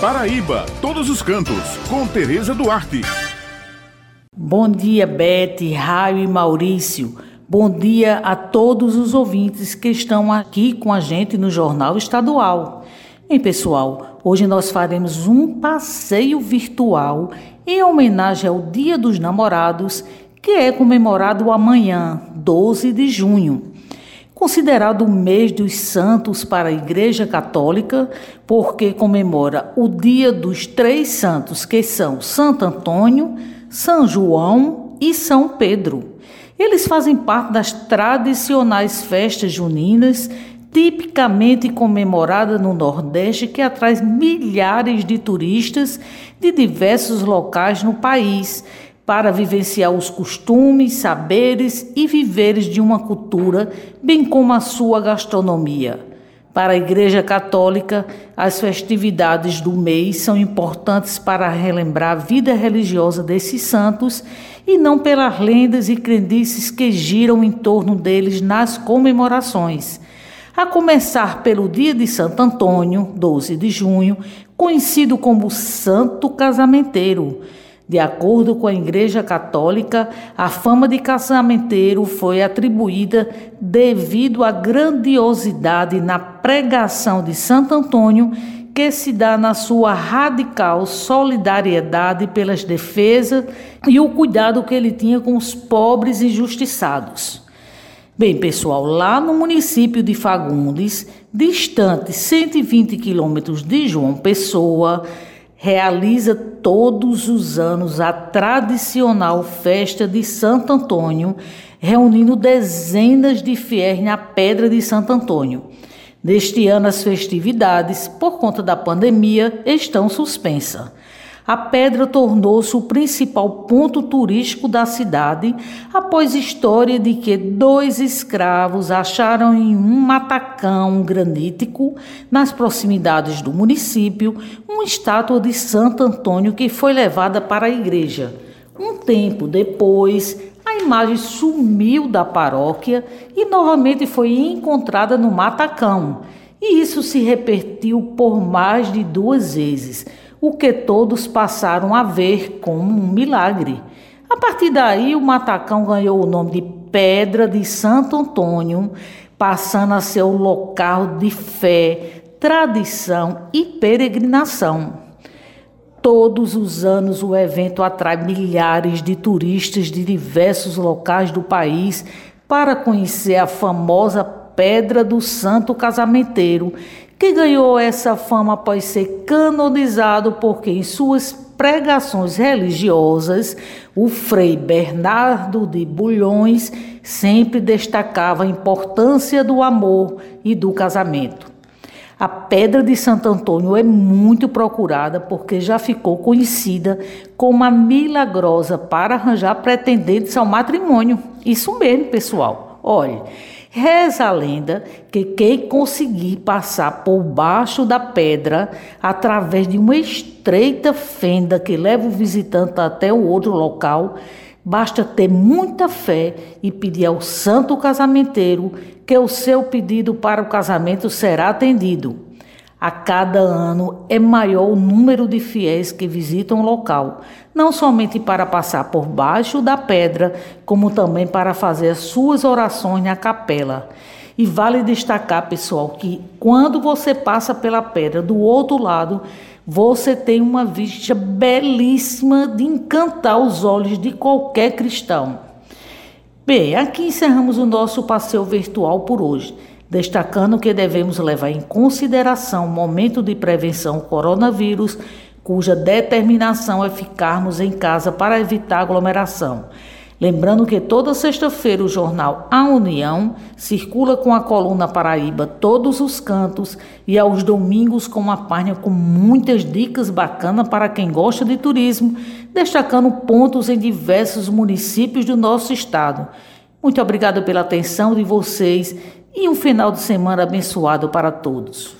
Paraíba, todos os cantos, com Tereza Duarte. Bom dia, Bete, Raio e Maurício. Bom dia a todos os ouvintes que estão aqui com a gente no Jornal Estadual. Bem, pessoal, hoje nós faremos um passeio virtual em homenagem ao Dia dos Namorados, que é comemorado amanhã, 12 de junho. Considerado o mês dos santos para a Igreja Católica, porque comemora o dia dos três santos, que são Santo Antônio, São João e São Pedro. Eles fazem parte das tradicionais festas juninas tipicamente comemorada no Nordeste, que atrai milhares de turistas de diversos locais no país para vivenciar os costumes, saberes e viveres de uma cultura, bem como a sua gastronomia. Para a Igreja Católica, as festividades do mês são importantes para relembrar a vida religiosa desses santos e não pelas lendas e crendices que giram em torno deles nas comemorações a começar pelo dia de Santo Antônio, 12 de junho, conhecido como Santo Casamenteiro. De acordo com a Igreja Católica, a fama de casamenteiro foi atribuída devido à grandiosidade na pregação de Santo Antônio, que se dá na sua radical solidariedade pelas defesas e o cuidado que ele tinha com os pobres injustiçados. Bem, pessoal, lá no município de Fagundes, distante 120 quilômetros de João Pessoa, realiza todos os anos a tradicional festa de Santo Antônio, reunindo dezenas de fiéis na Pedra de Santo Antônio. Neste ano, as festividades, por conta da pandemia, estão suspensas. A pedra tornou-se o principal ponto turístico da cidade após história de que dois escravos acharam em um matacão granítico nas proximidades do município uma estátua de Santo Antônio que foi levada para a igreja. Um tempo depois, a imagem sumiu da paróquia e novamente foi encontrada no matacão. E isso se repetiu por mais de duas vezes o que todos passaram a ver como um milagre. A partir daí, o Matacão ganhou o nome de Pedra de Santo Antônio, passando a ser o local de fé, tradição e peregrinação. Todos os anos o evento atrai milhares de turistas de diversos locais do país para conhecer a famosa Pedra do Santo Casamenteiro, que ganhou essa fama após ser canonizado porque em suas pregações religiosas, o frei Bernardo de Bulhões sempre destacava a importância do amor e do casamento. A pedra de Santo Antônio é muito procurada porque já ficou conhecida como a milagrosa para arranjar pretendentes ao matrimônio. Isso mesmo, pessoal. Olhe, Reza a lenda que quem conseguir passar por baixo da pedra, através de uma estreita fenda que leva o visitante até o outro local, basta ter muita fé e pedir ao santo casamenteiro que o seu pedido para o casamento será atendido. A cada ano é maior o número de fiéis que visitam o local, não somente para passar por baixo da pedra, como também para fazer as suas orações na capela. E vale destacar, pessoal, que quando você passa pela pedra do outro lado, você tem uma vista belíssima de encantar os olhos de qualquer cristão. Bem, aqui encerramos o nosso passeio virtual por hoje destacando que devemos levar em consideração o momento de prevenção coronavírus, cuja determinação é ficarmos em casa para evitar aglomeração. Lembrando que toda sexta-feira o jornal A União circula com a coluna Paraíba todos os cantos e aos domingos com uma página com muitas dicas bacanas para quem gosta de turismo, destacando pontos em diversos municípios do nosso estado. Muito obrigada pela atenção de vocês e um final de semana abençoado para todos.